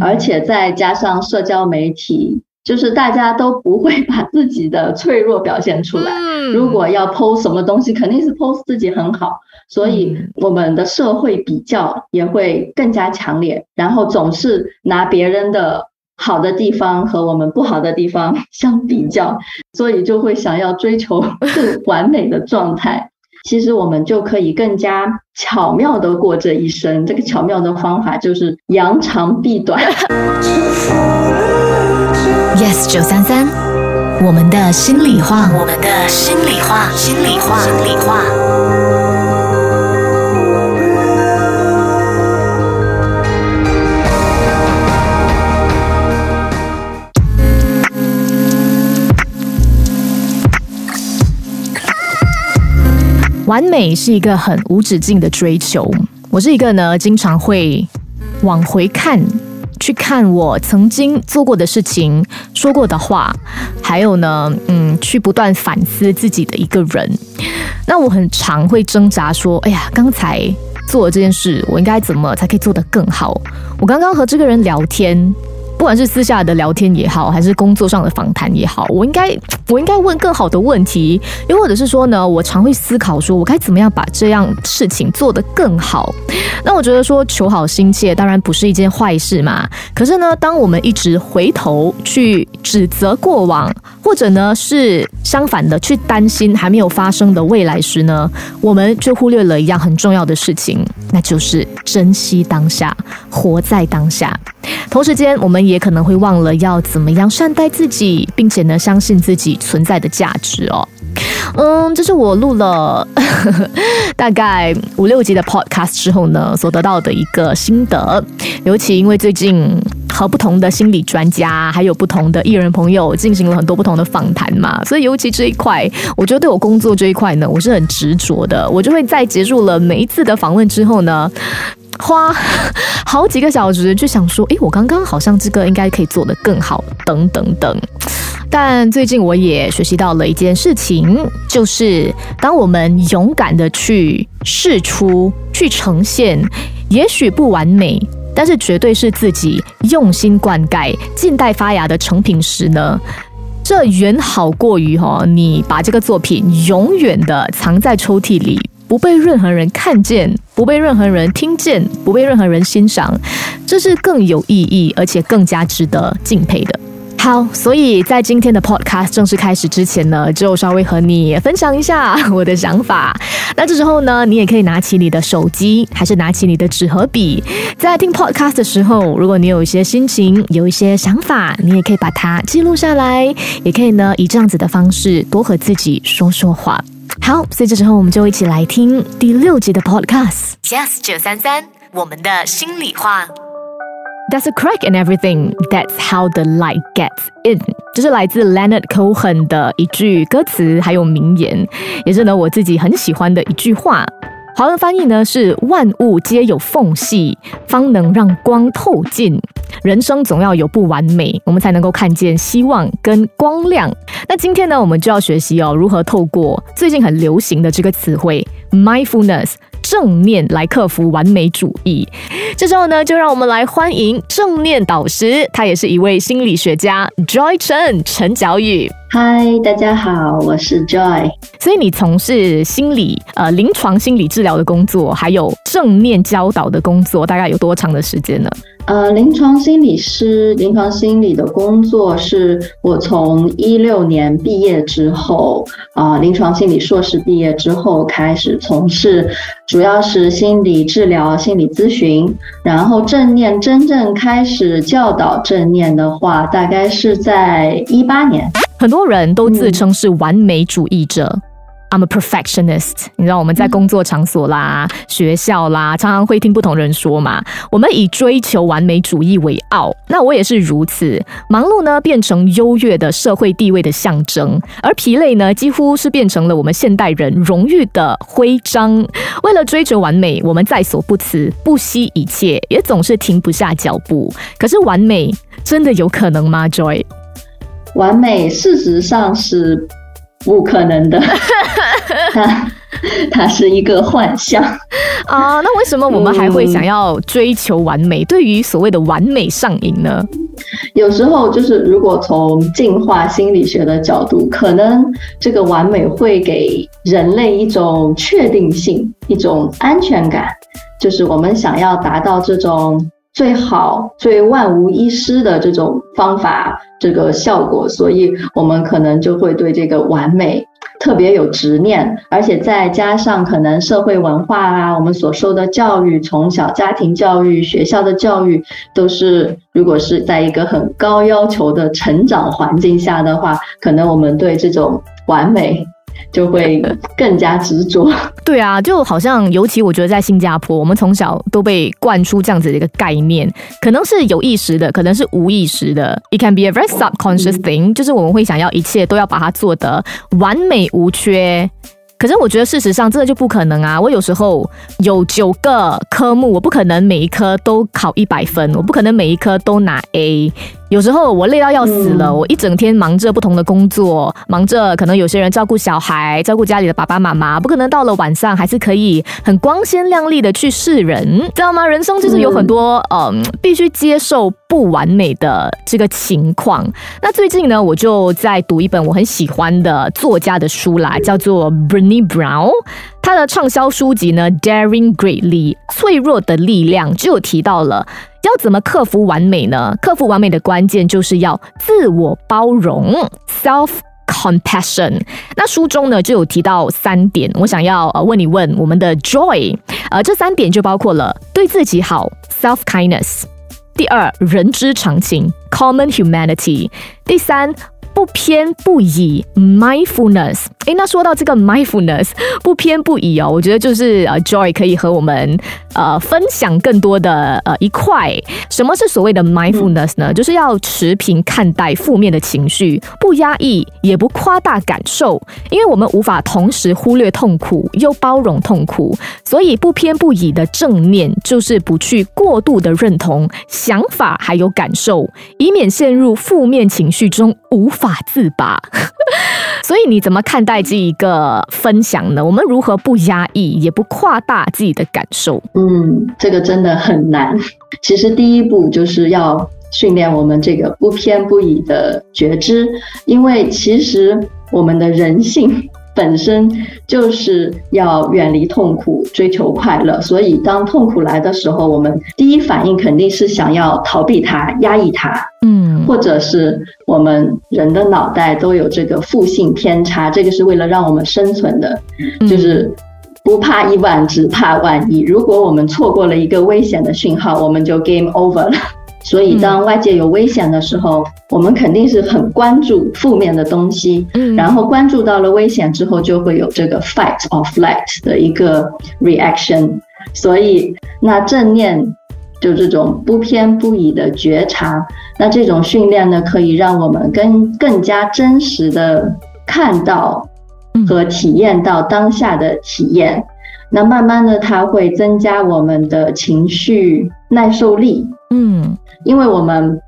而且再加上社交媒体，就是大家都不会把自己的脆弱表现出来。嗯如果要 post 什么东西，肯定是 post 自己很好，所以嗯我们的社会比较也会更加强烈，然后总是拿别人的好的地方和我们不好的地方相比较，所以就会想要追求 更完美的状态。其实我们就可以更加巧妙的过这一生。这个巧妙的方法就是扬长避短。Yes 九三三，我们的心里话，我们的心里话，心里话，心里话。完美是一个很无止境的追求。我是一个呢，经常会往回看，去看我曾经做过的事情、说过的话，还有呢，嗯，去不断反思自己的一个人。那我很常会挣扎说，哎呀，刚才做的这件事，我应该怎么才可以做得更好？我刚刚和这个人聊天。不管是私下的聊天也好，还是工作上的访谈也好，我应该我应该问更好的问题，又或者是说呢，我常会思考说，我该怎么样把这样事情做得更好。那我觉得说求好心切当然不是一件坏事嘛，可是呢，当我们一直回头去指责过往，或者呢是相反的去担心还没有发生的未来时呢，我们就忽略了一样很重要的事情，那就是珍惜当下，活在当下。同时间，我们也也可能会忘了要怎么样善待自己，并且呢，相信自己存在的价值哦。嗯，这是我录了 大概五六集的 podcast 之后呢，所得到的一个心得。尤其因为最近和不同的心理专家，还有不同的艺人朋友进行了很多不同的访谈嘛，所以尤其这一块，我觉得对我工作这一块呢，我是很执着的。我就会在结束了每一次的访问之后呢，花好几个小时去想说，诶，我刚刚好像这个应该可以做得更好，等等等。但最近我也学习到了一件事情，就是当我们勇敢的去试出、去呈现，也许不完美，但是绝对是自己用心灌溉、静待发芽的成品时呢。这远好过于哈、哦，你把这个作品永远的藏在抽屉里，不被任何人看见，不被任何人听见，不被任何人欣赏，这是更有意义，而且更加值得敬佩的。好，所以在今天的 podcast 正式开始之前呢，就稍微和你分享一下 我的想法。那这时候呢，你也可以拿起你的手机，还是拿起你的纸和笔，在听 podcast 的时候，如果你有一些心情，有一些想法，你也可以把它记录下来，也可以呢以这样子的方式多和自己说说话。好，所以这时候我们就一起来听第六集的 podcast。Yes 九三三，我们的心里话。There's a crack in everything. That's how the light gets in. 这是来自 Leonard Cohen 的一句歌词，还有名言，也是呢我自己很喜欢的一句话。华文翻译呢是“万物皆有缝隙，方能让光透进”。人生总要有不完美，我们才能够看见希望跟光亮。那今天呢，我们就要学习哦，如何透过最近很流行的这个词汇 mindfulness 正念来克服完美主义。这时候呢，就让我们来欢迎正念导师，他也是一位心理学家 Joy Chen 陈角宇。嗨，大家好，我是 Joy。所以你从事心理呃临床心理治疗的工作，还有正念教导的工作，大概有多长的时间呢？呃，临床心理师，临床心理的工作是我从一六年毕业之后，啊、临床心理硕士毕业之后开始从事，主要是心理治疗、心理咨询，然后正念真正开始教导正念的话，大概是在一八年。很多人都自称是完美主义者。I'm a perfectionist。你知道我们在工作场所啦、学校啦，常常会听不同人说嘛，我们以追求完美主义为傲。那我也是如此，忙碌呢变成优越的社会地位的象征，而疲累呢几乎是变成了我们现代人荣誉的徽章。为了追求完美，我们在所不辞，不惜一切，也总是停不下脚步。可是完美真的有可能吗，Joy？完美事实上是。不可能的，它它是一个幻象啊。那为什么我们还会想要追求完美？对于所谓的完美上瘾呢？有时候就是，如果从进化心理学的角度，可能这个完美会给人类一种确定性、一种安全感，就是我们想要达到这种。最好、最万无一失的这种方法，这个效果，所以我们可能就会对这个完美特别有执念，而且再加上可能社会文化啊，我们所受的教育，从小家庭教育、学校的教育，都是如果是在一个很高要求的成长环境下的话，可能我们对这种完美。就会更加执着。对啊，就好像尤其我觉得在新加坡，我们从小都被灌输这样子的一个概念，可能是有意识的，可能是无意识的。It can be a very subconscious thing，就是我们会想要一切都要把它做得完美无缺。可是我觉得事实上这个就不可能啊！我有时候有九个科目，我不可能每一科都考一百分，我不可能每一科都拿 A。有时候我累到要死了，我一整天忙着不同的工作，忙着可能有些人照顾小孩，照顾家里的爸爸妈妈，不可能到了晚上还是可以很光鲜亮丽的去示人，知道吗？人生就是有很多嗯，必须接受不完美的这个情况。那最近呢，我就在读一本我很喜欢的作家的书啦，叫做 Bernie Brown，他的畅销书籍呢《Daring Greatly》脆弱的力量就有提到了。要怎么克服完美呢？克服完美的关键就是要自我包容 （self compassion）。那书中呢就有提到三点，我想要呃问一问我们的 Joy，呃，这三点就包括了对自己好 （self kindness），第二人之常情 （common humanity），第三。不偏不倚，mindfulness。诶，那说到这个 mindfulness，不偏不倚哦，我觉得就是呃，Joy 可以和我们呃分享更多的呃一块。什么是所谓的 mindfulness 呢？就是要持平看待负面的情绪，不压抑，也不夸大感受，因为我们无法同时忽略痛苦又包容痛苦，所以不偏不倚的正念就是不去过度的认同想法还有感受，以免陷入负面情绪中无。法自拔，所以你怎么看待这一个分享呢？我们如何不压抑，也不夸大自己的感受？嗯，这个真的很难。其实第一步就是要训练我们这个不偏不倚的觉知，因为其实我们的人性。本身就是要远离痛苦，追求快乐。所以，当痛苦来的时候，我们第一反应肯定是想要逃避它、压抑它。嗯，或者是我们人的脑袋都有这个负性偏差，这个是为了让我们生存的，就是不怕一万，只怕万一。如果我们错过了一个危险的讯号，我们就 game over 了。所以，当外界有危险的时候，我们肯定是很关注负面的东西。嗯，然后关注到了危险之后，就会有这个 fight or flight 的一个 reaction。所以，那正念就这种不偏不倚的觉察，那这种训练呢，可以让我们更更加真实的看到和体验到当下的体验。那慢慢的，它会增加我们的情绪耐受力。嗯。因为我们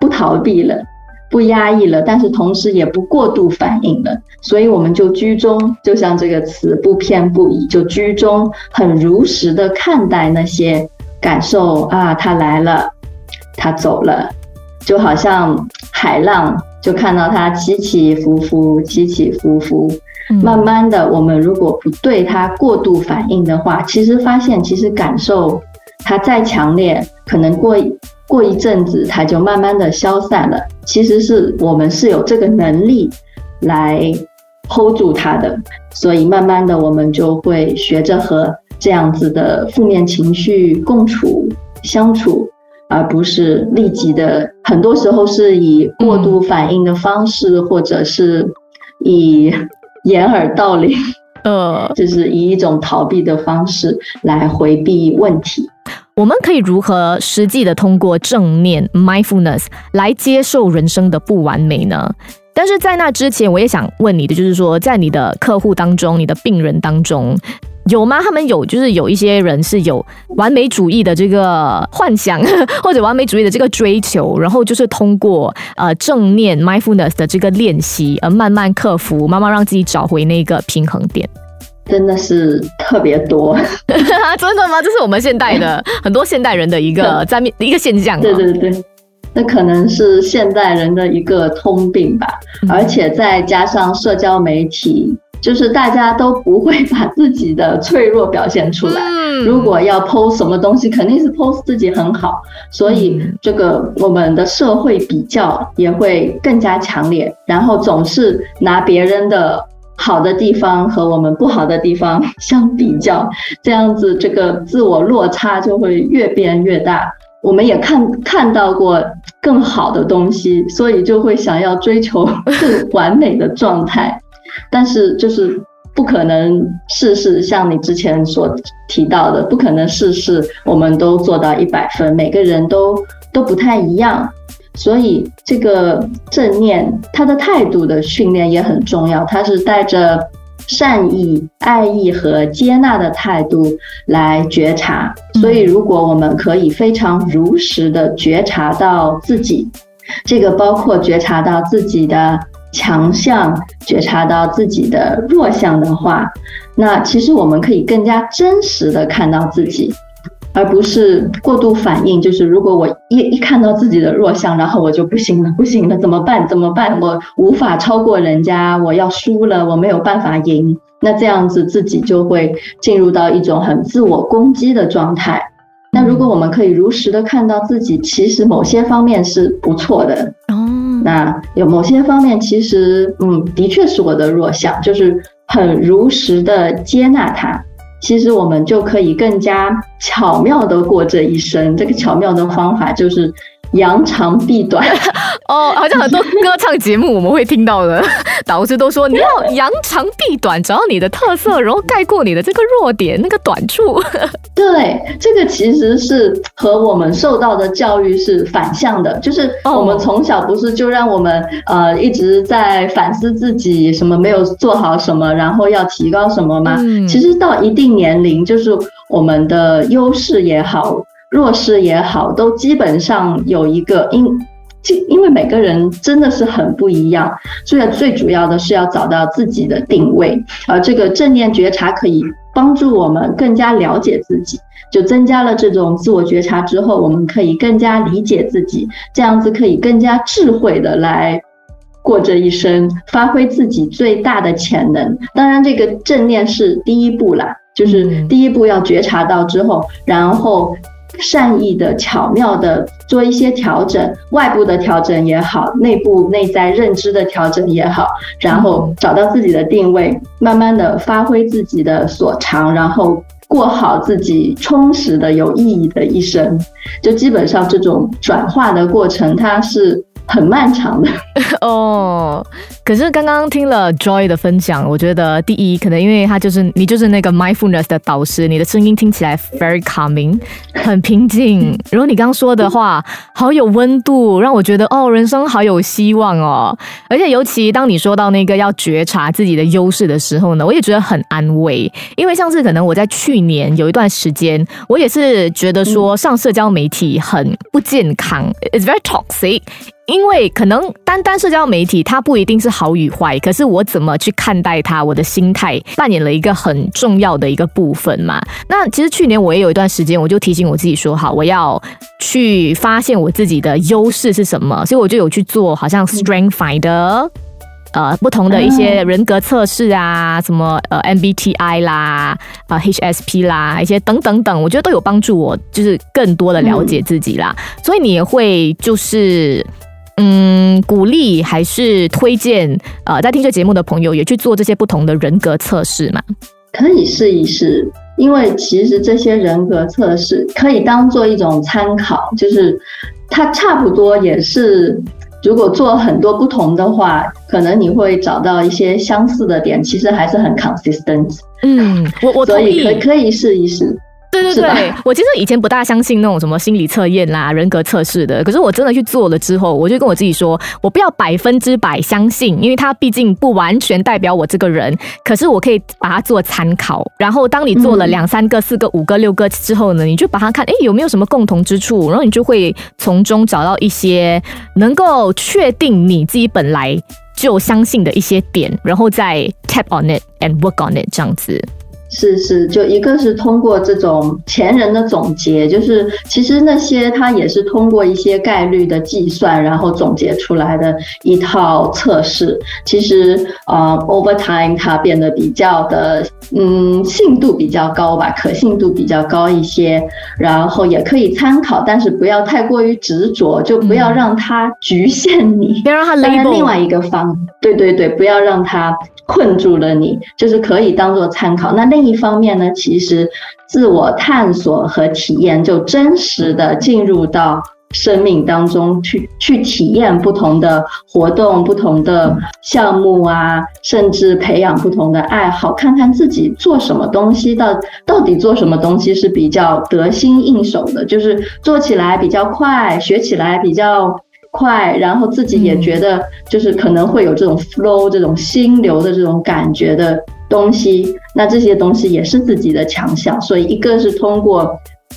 不逃避了，不压抑了，但是同时也不过度反应了，所以我们就居中，就像这个词不偏不倚，就居中，很如实的看待那些感受啊，他来了，他走了，就好像海浪，就看到它起起伏伏，起起伏伏，慢慢的，我们如果不对它过度反应的话，其实发现其实感受它再强烈，可能过。过一阵子，它就慢慢的消散了。其实是我们是有这个能力来 hold 住它的，所以慢慢的我们就会学着和这样子的负面情绪共处相处，而不是立即的。很多时候是以过度反应的方式，或者是以掩耳盗铃呃，就是以一种逃避的方式来回避问题。我们可以如何实际的通过正念 mindfulness 来接受人生的不完美呢？但是在那之前，我也想问你的，就是说，在你的客户当中，你的病人当中。有吗？他们有，就是有一些人是有完美主义的这个幻想，或者完美主义的这个追求，然后就是通过呃正念 mindfulness 的这个练习，而慢慢克服，慢慢让自己找回那个平衡点。真的是特别多，真的吗？这是我们现代的很多现代人的一个在面一个现象。对对对，那可能是现代人的一个通病吧，而且再加上社交媒体。就是大家都不会 把自己的脆弱表现出来。如果要 post 什么东西，肯定是 post 自己很好。所以这个我们的社会比较也会更加强烈，然后总是拿别人的好的地方和我们不好的地方相比较，这样子这个自我落差就会越变越大。我们也看看到过更好的东西，所以就会想要追求更完美的状态。但是就是不可能事事像你之前所提到的，不可能事事我们都做到一百分，每个人都都不太一样。所以这个正念，他的态度的训练也很重要，他是带着善意、爱意和接纳的态度来觉察。所以如果我们可以非常如实的觉察到自己，这个包括觉察到自己的。强项觉察到自己的弱项的话，那其实我们可以更加真实的看到自己，而不是过度反应。就是如果我一一看到自己的弱项，然后我就不行了，不行了，怎么办？怎么办？我无法超过人家，我要输了，我没有办法赢。那这样子自己就会进入到一种很自我攻击的状态。那如果我们可以如实的看到自己，其实某些方面是不错的。那有某些方面，其实嗯，的确是我的弱项，就是很如实的接纳它。其实我们就可以更加巧妙的过这一生。这个巧妙的方法就是。扬长避短 哦，好像很多歌唱节目我们会听到的，导师都说你要扬长避短，找到你的特色，然后盖过你的这个弱点那个短处。对，这个其实是和我们受到的教育是反向的，就是我们从小不是就让我们呃一直在反思自己什么没有做好什么，然后要提高什么吗？其实到一定年龄，就是我们的优势也好。弱势也好，都基本上有一个因，因为每个人真的是很不一样，所以最主要的是要找到自己的定位。而这个正念觉察可以帮助我们更加了解自己，就增加了这种自我觉察之后，我们可以更加理解自己，这样子可以更加智慧的来过这一生，发挥自己最大的潜能。当然，这个正念是第一步啦，就是第一步要觉察到之后，然后。善意的、巧妙的做一些调整，外部的调整也好，内部内在认知的调整也好，然后找到自己的定位，慢慢的发挥自己的所长，然后过好自己充实的、有意义的一生。就基本上这种转化的过程，它是。很漫长的 哦，可是刚刚听了 Joy 的分享，我觉得第一，可能因为他就是你就是那个 mindfulness 的导师，你的声音听起来 very calming，很平静。然后你刚刚说的话好有温度，让我觉得哦，人生好有希望哦。而且尤其当你说到那个要觉察自己的优势的时候呢，我也觉得很安慰，因为像是可能我在去年有一段时间，我也是觉得说上社交媒体很不健康，it's very toxic。因为可能单单社交媒体它不一定是好与坏，可是我怎么去看待它，我的心态扮演了一个很重要的一个部分嘛。那其实去年我也有一段时间，我就提醒我自己说，好，我要去发现我自己的优势是什么，所以我就有去做好像 Strength Finder，呃，不同的一些人格测试啊，什么呃 MBTI 啦，啊 HSP 啦，一些等等等，我觉得都有帮助我，就是更多的了解自己啦。所以你也会就是。嗯，鼓励还是推荐？呃，在听这节目的朋友也去做这些不同的人格测试嘛？可以试一试，因为其实这些人格测试可以当做一种参考，就是它差不多也是，如果做很多不同的话，可能你会找到一些相似的点，其实还是很 consistent。嗯，我我所同意。以可可以试一试。对对对，我其实以前不大相信那种什么心理测验啦、人格测试的，可是我真的去做了之后，我就跟我自己说，我不要百分之百相信，因为它毕竟不完全代表我这个人，可是我可以把它做参考。然后当你做了嗯两三个、四个、五个、六个之后呢，你就把它看，哎，有没有什么共同之处，然后你就会从中找到一些能够确定你自己本来就相信的一些点，然后再 tap on it and work on it 这样子。是是，就一个是通过这种前人的总结，就是其实那些他也是通过一些概率的计算，然后总结出来的一套测试。其实呃，over time 它变得比较的嗯信度比较高吧，可信度比较高一些，然后也可以参考，但是不要太过于执着，就不要嗯让它局限你。不要让它当然，另外一个方，对对对，不要让它困住了你，就是可以当做参考。那另一方面呢，其实自我探索和体验，就真实的进入到生命当中去，去体验不同的活动、不同的项目啊，甚至培养不同的爱好，看看自己做什么东西到到底做什么东西是比较得心应手的，就是做起来比较快，学起来比较。快，然后自己也觉得就是可能会有这种 flow、这种心流的这种感觉的东西，那这些东西也是自己的强项。所以一个是通过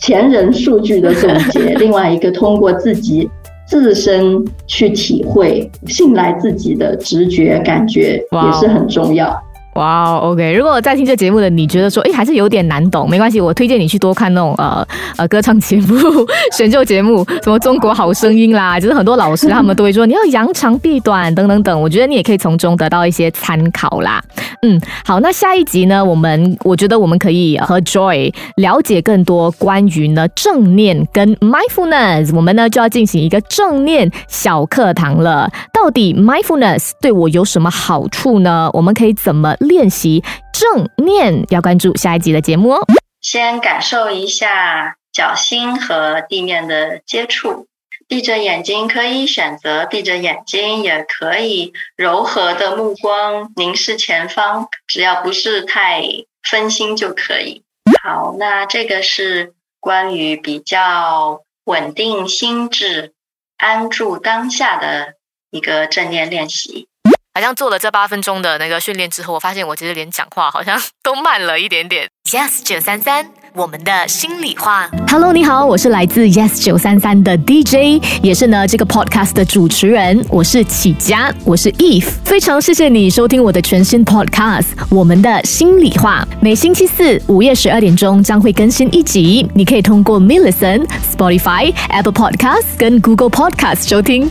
前人数据的总结，另外一个通过自己自身去体会，信赖自己的直觉感觉也是很重要。哇、o k 如果在听这节目的你觉得说，哎，还是有点难懂，没关系，我推荐你去多看那种呃 呃歌唱节目、选秀节目，什么中国好声音啦，就是很多老师他们都会说你要扬长避短等等等，我觉得你也可以从中得到一些参考啦。嗯，好，那下一集呢，我们我觉得我们可以和 Joy 了解更多关于呢正念跟 mindfulness，我们呢就要进行一个正念小课堂了。到底 mindfulness 对我有什么好处呢？我们可以怎么练习正念？要关注下一集的节目哦。先感受一下脚心和地面的接触。闭着眼睛可以选择闭着眼睛，也可以柔和的目光凝视前方，只要不是太分心就可以。好，那这个是关于比较稳定心智、安住当下的一个正念练习。好像做了这八分钟的那个训练之后，我发现我其实连讲话好像 都慢了一点点。Yes 九三三，我们的心里话。Hello，你好，我是来自 Yes 九三三的 DJ，也是呢这个 podcast 的主持人，我是启佳，我是 Eve，非常谢谢你收听我的全新 podcast《我们的心里话》，每星期四午夜十二点钟将会更新一集，你可以通过 m i l l i c e n Spotify、Apple Podcast 跟 Google Podcast 收听。